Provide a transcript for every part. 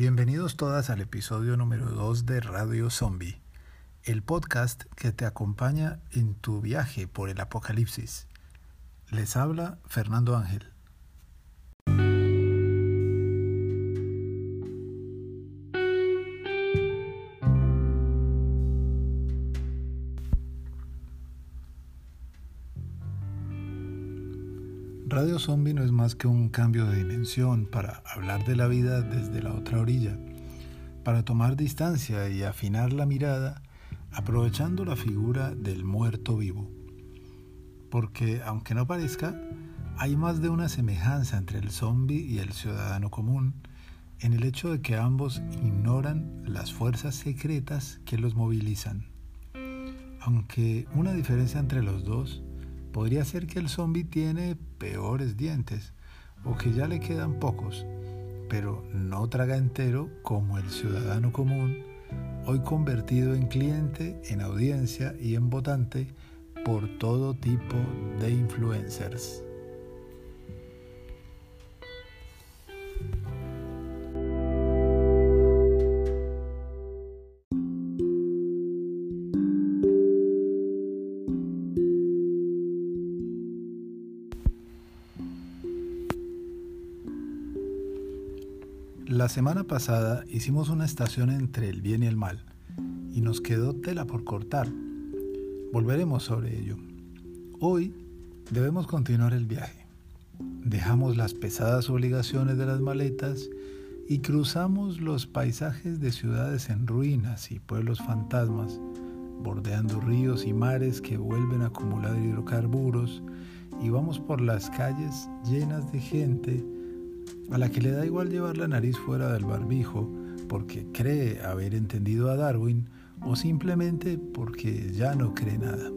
Bienvenidos todas al episodio número 2 de Radio Zombie, el podcast que te acompaña en tu viaje por el apocalipsis. Les habla Fernando Ángel. Radio Zombie no es más que un cambio de dimensión para hablar de la vida desde la otra orilla, para tomar distancia y afinar la mirada aprovechando la figura del muerto vivo. Porque, aunque no parezca, hay más de una semejanza entre el zombie y el ciudadano común en el hecho de que ambos ignoran las fuerzas secretas que los movilizan. Aunque una diferencia entre los dos Podría ser que el zombie tiene peores dientes o que ya le quedan pocos, pero no traga entero como el ciudadano común, hoy convertido en cliente, en audiencia y en votante por todo tipo de influencers. La semana pasada hicimos una estación entre el bien y el mal y nos quedó tela por cortar. Volveremos sobre ello. Hoy debemos continuar el viaje. Dejamos las pesadas obligaciones de las maletas y cruzamos los paisajes de ciudades en ruinas y pueblos fantasmas, bordeando ríos y mares que vuelven a acumular hidrocarburos y vamos por las calles llenas de gente a la que le da igual llevar la nariz fuera del barbijo porque cree haber entendido a Darwin o simplemente porque ya no cree nada.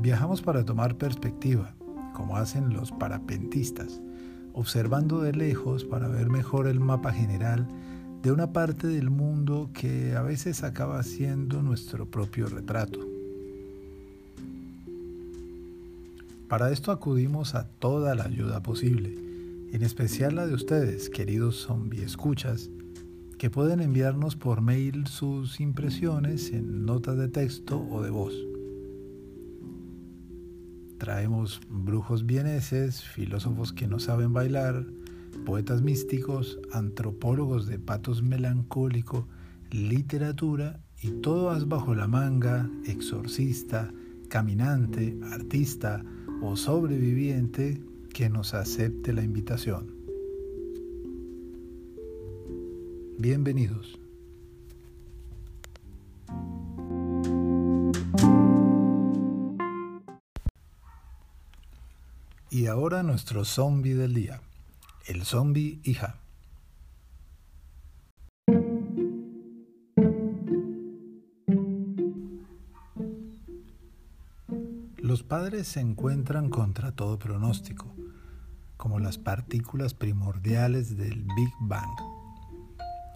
Viajamos para tomar perspectiva, como hacen los parapentistas, observando de lejos para ver mejor el mapa general de una parte del mundo que a veces acaba siendo nuestro propio retrato. Para esto acudimos a toda la ayuda posible en especial la de ustedes, queridos zombie escuchas, que pueden enviarnos por mail sus impresiones en notas de texto o de voz. Traemos brujos vieneses, filósofos que no saben bailar, poetas místicos, antropólogos de patos melancólico, literatura y todo as bajo la manga, exorcista, caminante, artista o sobreviviente que nos acepte la invitación. Bienvenidos. Y ahora nuestro zombie del día, el zombie hija. Los padres se encuentran contra todo pronóstico, como las partículas primordiales del Big Bang.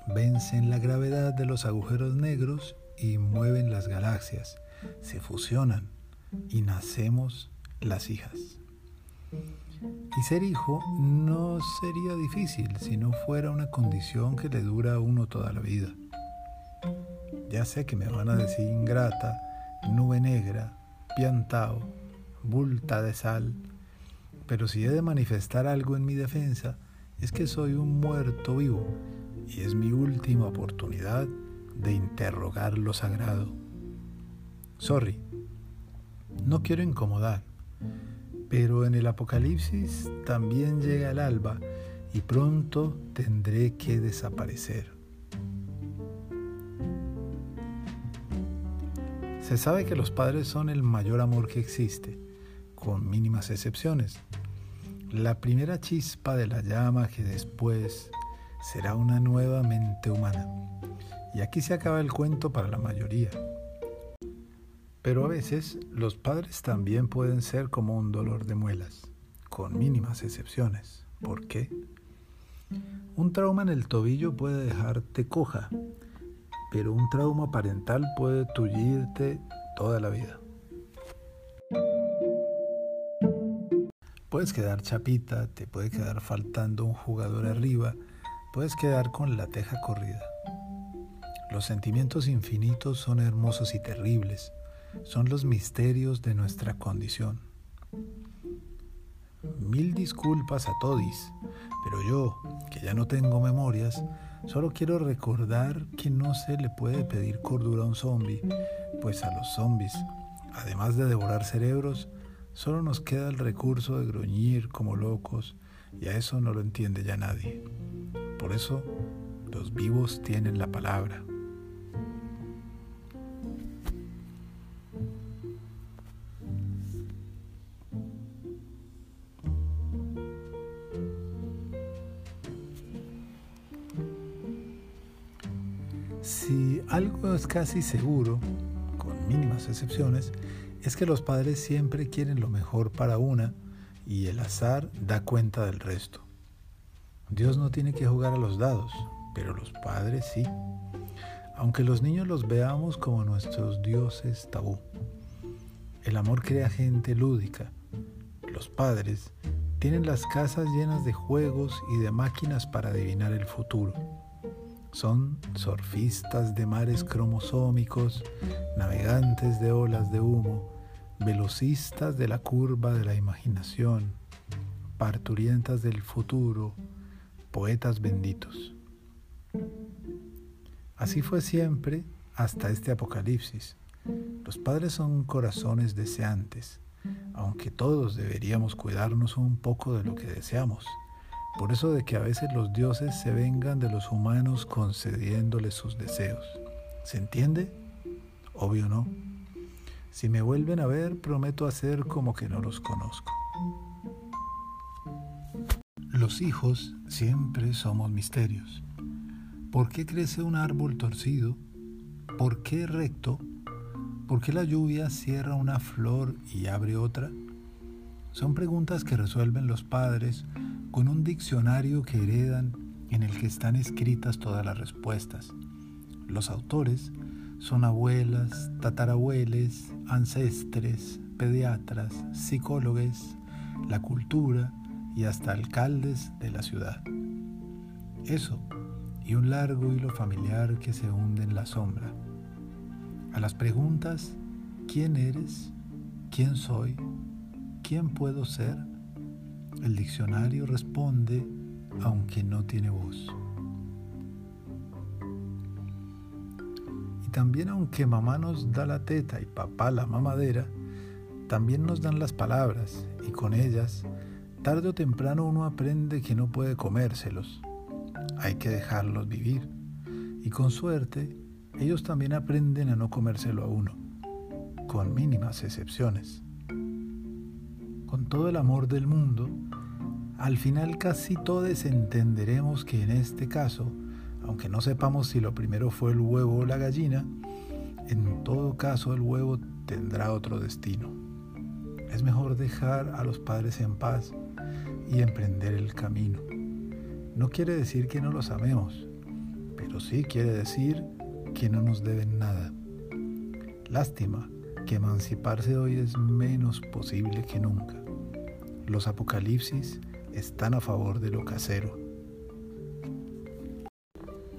Vencen la gravedad de los agujeros negros y mueven las galaxias, se fusionan y nacemos las hijas. Y ser hijo no sería difícil si no fuera una condición que le dura a uno toda la vida. Ya sé que me van a decir ingrata, nube negra, piantao, bulta de sal, pero si he de manifestar algo en mi defensa, es que soy un muerto vivo y es mi última oportunidad de interrogar lo sagrado. Sorry, no quiero incomodar, pero en el Apocalipsis también llega el alba y pronto tendré que desaparecer. Se sabe que los padres son el mayor amor que existe, con mínimas excepciones. La primera chispa de la llama que después será una nueva mente humana. Y aquí se acaba el cuento para la mayoría. Pero a veces los padres también pueden ser como un dolor de muelas, con mínimas excepciones. ¿Por qué? Un trauma en el tobillo puede dejarte coja, pero un trauma parental puede tullirte toda la vida. Puedes quedar chapita, te puede quedar faltando un jugador arriba, puedes quedar con la teja corrida. Los sentimientos infinitos son hermosos y terribles, son los misterios de nuestra condición. Mil disculpas a todis, pero yo, que ya no tengo memorias, solo quiero recordar que no se le puede pedir cordura a un zombie, pues a los zombies, además de devorar cerebros, solo nos queda el recurso de gruñir como locos, y a eso no lo entiende ya nadie. Por eso, los vivos tienen la palabra. Si algo es casi seguro, con mínimas excepciones, es que los padres siempre quieren lo mejor para una y el azar da cuenta del resto. Dios no tiene que jugar a los dados, pero los padres sí. Aunque los niños los veamos como nuestros dioses tabú. El amor crea gente lúdica. Los padres tienen las casas llenas de juegos y de máquinas para adivinar el futuro. Son surfistas de mares cromosómicos, navegantes de olas de humo, velocistas de la curva de la imaginación, parturientas del futuro, poetas benditos. Así fue siempre hasta este apocalipsis. Los padres son corazones deseantes, aunque todos deberíamos cuidarnos un poco de lo que deseamos por eso de que a veces los dioses se vengan de los humanos concediéndoles sus deseos. ¿Se entiende? Obvio no. Si me vuelven a ver, prometo hacer como que no los conozco. Los hijos siempre somos misterios. ¿Por qué crece un árbol torcido? ¿Por qué recto? ¿Por qué la lluvia cierra una flor y abre otra? Son preguntas que resuelven los padres con un diccionario que heredan en el que están escritas todas las respuestas. Los autores son abuelas, tatarabueles, ancestres, pediatras, psicólogos, la cultura y hasta alcaldes de la ciudad. Eso y un largo hilo familiar que se hunde en la sombra. A las preguntas, ¿quién eres? ¿Quién soy? ¿Quién puedo ser? El diccionario responde aunque no tiene voz. Y también aunque mamá nos da la teta y papá la mamadera, también nos dan las palabras y con ellas, tarde o temprano uno aprende que no puede comérselos. Hay que dejarlos vivir. Y con suerte, ellos también aprenden a no comérselo a uno, con mínimas excepciones con todo el amor del mundo, al final casi todos entenderemos que en este caso, aunque no sepamos si lo primero fue el huevo o la gallina, en todo caso el huevo tendrá otro destino. Es mejor dejar a los padres en paz y emprender el camino. No quiere decir que no los amemos, pero sí quiere decir que no nos deben nada. Lástima que emanciparse hoy es menos posible que nunca. Los apocalipsis están a favor de lo casero.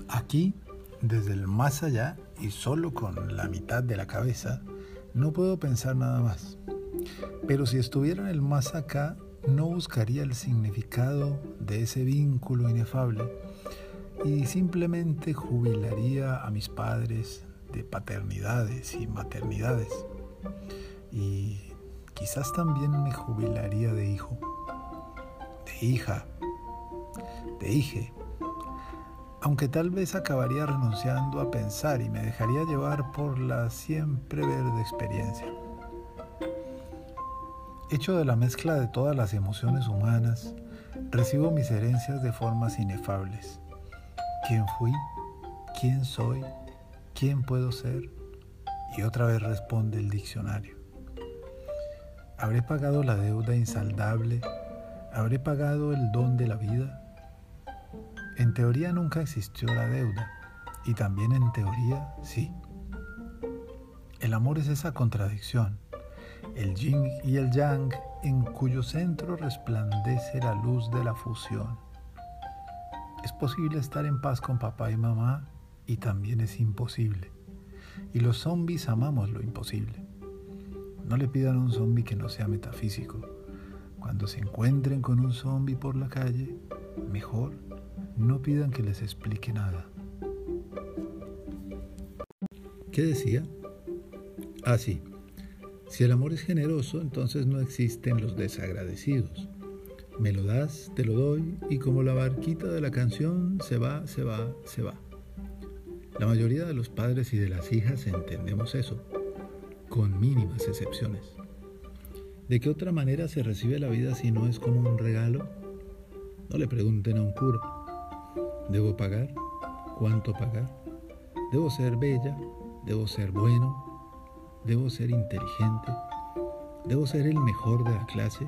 Aquí, desde el más allá y solo con la mitad de la cabeza, no puedo pensar nada más. Pero si estuviera en el más acá, no buscaría el significado de ese vínculo inefable y simplemente jubilaría a mis padres de paternidades y maternidades. Y Quizás también me jubilaría de hijo, de hija, de hije, aunque tal vez acabaría renunciando a pensar y me dejaría llevar por la siempre verde experiencia. Hecho de la mezcla de todas las emociones humanas, recibo mis herencias de formas inefables. ¿Quién fui? ¿Quién soy? ¿Quién puedo ser? Y otra vez responde el diccionario. ¿Habré pagado la deuda insaldable? ¿Habré pagado el don de la vida? En teoría nunca existió la deuda y también en teoría sí. El amor es esa contradicción, el yin y el yang en cuyo centro resplandece la luz de la fusión. Es posible estar en paz con papá y mamá y también es imposible. Y los zombies amamos lo imposible. No le pidan a un zombie que no sea metafísico. Cuando se encuentren con un zombie por la calle, mejor no pidan que les explique nada. ¿Qué decía? Ah, sí. Si el amor es generoso, entonces no existen los desagradecidos. Me lo das, te lo doy, y como la barquita de la canción, se va, se va, se va. La mayoría de los padres y de las hijas entendemos eso, con mínimas excepciones. ¿De qué otra manera se recibe la vida si no es como un regalo? No le pregunten a un cura. ¿Debo pagar? ¿Cuánto pagar? ¿Debo ser bella? ¿Debo ser bueno? ¿Debo ser inteligente? ¿Debo ser el mejor de la clase?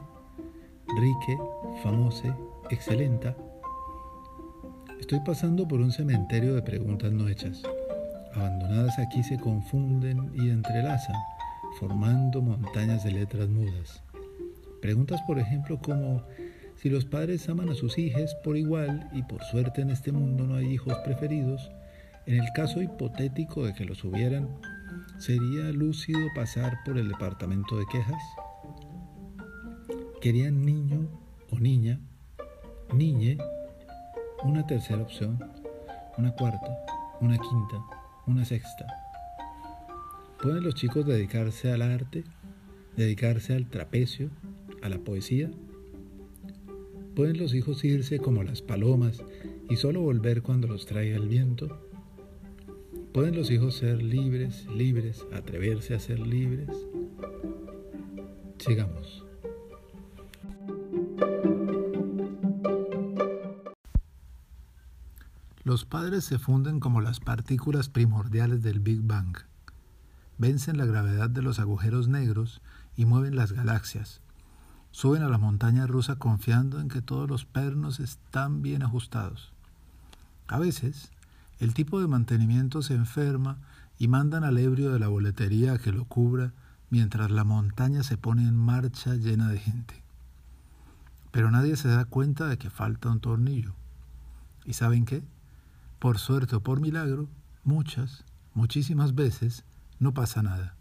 ¿Rique? ¿Famose? ¿Excelenta? Estoy pasando por un cementerio de preguntas no hechas. Abandonadas aquí se confunden y entrelazan, formando montañas de letras mudas. Preguntas, por ejemplo, como si los padres aman a sus hijos por igual y por suerte en este mundo no hay hijos preferidos, en el caso hipotético de que los hubieran, ¿sería lúcido pasar por el departamento de quejas? ¿Querían niño o niña? Niñe una tercera opción, una cuarta, una quinta, una sexta. ¿Pueden los chicos dedicarse al arte, dedicarse al trapecio, a la poesía? ¿Pueden los hijos irse como las palomas y solo volver cuando los traiga el viento? ¿Pueden los hijos ser libres, libres, atreverse a ser libres? Sigamos. Los padres se funden como las partículas primordiales del Big Bang. Vencen la gravedad de los agujeros negros y mueven las galaxias. Suben a la montaña rusa confiando en que todos los pernos están bien ajustados. A veces, el tipo de mantenimiento se enferma y mandan al ebrio de la boletería a que lo cubra mientras la montaña se pone en marcha llena de gente. Pero nadie se da cuenta de que falta un tornillo. ¿Y saben qué? Por suerte o por milagro, muchas, muchísimas veces no pasa nada.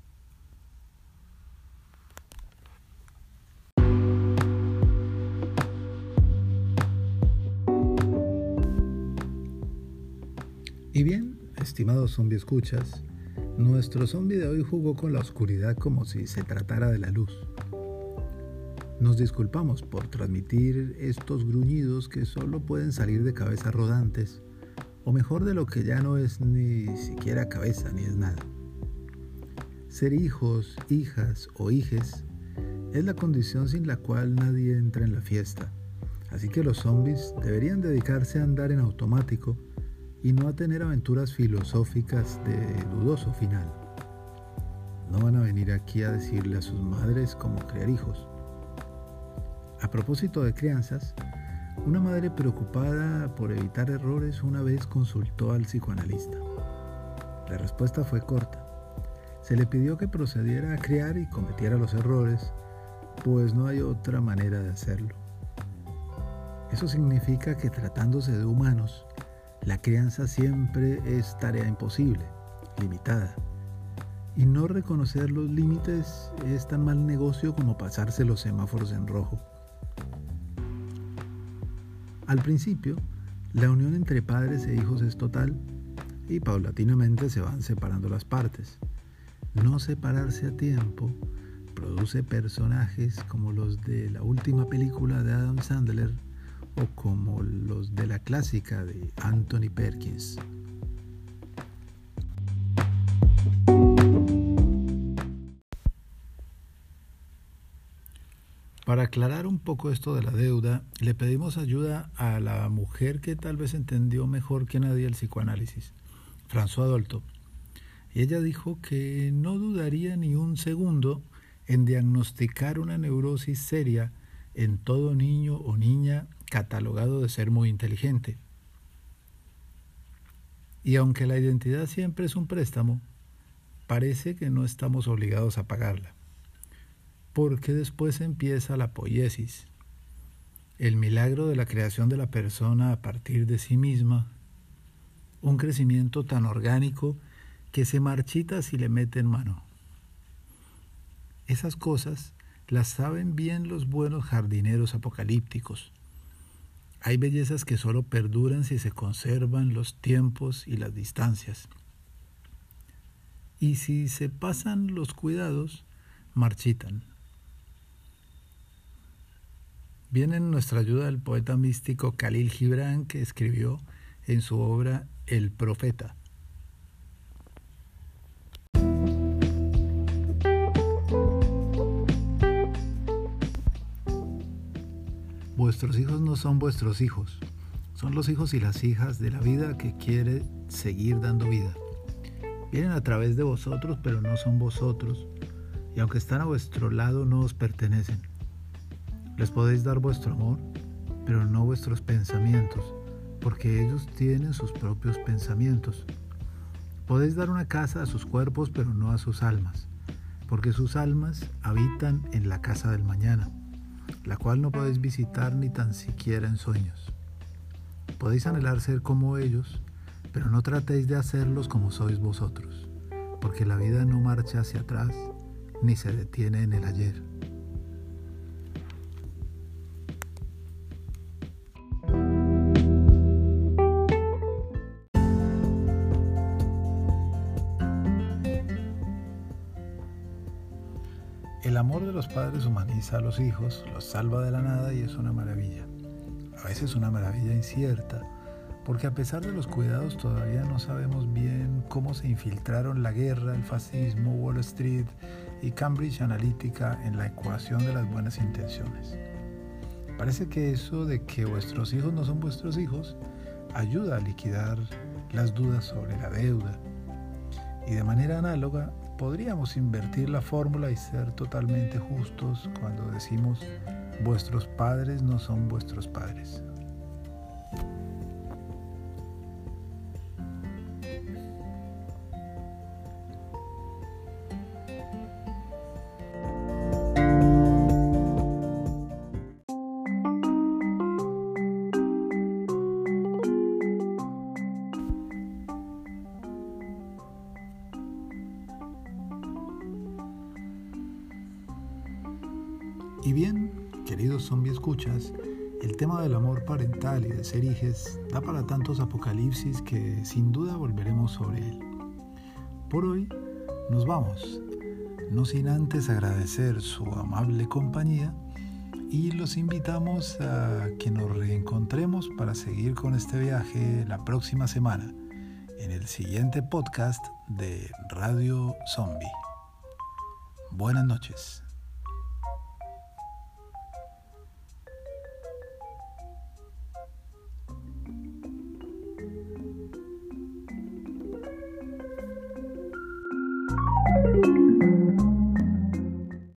Y bien, estimados zombie escuchas, nuestro zombie de hoy jugó con la oscuridad como si se tratara de la luz. Nos disculpamos por transmitir estos gruñidos que solo pueden salir de cabezas rodantes o mejor de lo que ya no es ni siquiera cabeza ni es nada. Ser hijos, hijas o hijes es la condición sin la cual nadie entra en la fiesta. Así que los zombies deberían dedicarse a andar en automático y no a tener aventuras filosóficas de dudoso final. No van a venir aquí a decirle a sus madres cómo criar hijos. A propósito de crianzas, una madre preocupada por evitar errores una vez consultó al psicoanalista. La respuesta fue corta. Se le pidió que procediera a criar y cometiera los errores, pues no hay otra manera de hacerlo. Eso significa que tratándose de humanos, la crianza siempre es tarea imposible, limitada. Y no reconocer los límites es tan mal negocio como pasarse los semáforos en rojo. Al principio, la unión entre padres e hijos es total y paulatinamente se van separando las partes. No separarse a tiempo produce personajes como los de la última película de Adam Sandler o como los de la clásica de Anthony Perkins. Para aclarar un poco esto de la deuda, le pedimos ayuda a la mujer que tal vez entendió mejor que nadie el psicoanálisis, François Dolto. Y ella dijo que no dudaría ni un segundo en diagnosticar una neurosis seria en todo niño o niña catalogado de ser muy inteligente. Y aunque la identidad siempre es un préstamo, parece que no estamos obligados a pagarla porque después empieza la poiesis. el milagro de la creación de la persona a partir de sí misma, un crecimiento tan orgánico que se marchita si le meten mano. Esas cosas las saben bien los buenos jardineros apocalípticos. Hay bellezas que solo perduran si se conservan los tiempos y las distancias. Y si se pasan los cuidados, marchitan. Viene en nuestra ayuda el poeta místico Khalil Gibran que escribió en su obra El Profeta. Vuestros hijos no son vuestros hijos, son los hijos y las hijas de la vida que quiere seguir dando vida. Vienen a través de vosotros, pero no son vosotros, y aunque están a vuestro lado, no os pertenecen. Les podéis dar vuestro amor, pero no vuestros pensamientos, porque ellos tienen sus propios pensamientos. Podéis dar una casa a sus cuerpos, pero no a sus almas, porque sus almas habitan en la casa del mañana, la cual no podéis visitar ni tan siquiera en sueños. Podéis anhelar ser como ellos, pero no tratéis de hacerlos como sois vosotros, porque la vida no marcha hacia atrás ni se detiene en el ayer. Padres humaniza a los hijos, los salva de la nada y es una maravilla. A veces una maravilla incierta, porque a pesar de los cuidados todavía no sabemos bien cómo se infiltraron la guerra, el fascismo, Wall Street y Cambridge Analytica en la ecuación de las buenas intenciones. Parece que eso de que vuestros hijos no son vuestros hijos ayuda a liquidar las dudas sobre la deuda. Y de manera análoga, podríamos invertir la fórmula y ser totalmente justos cuando decimos vuestros padres no son vuestros padres. Parental y de ser hijes da para tantos apocalipsis que sin duda volveremos sobre él. Por hoy nos vamos, no sin antes agradecer su amable compañía y los invitamos a que nos reencontremos para seguir con este viaje la próxima semana en el siguiente podcast de Radio Zombie. Buenas noches.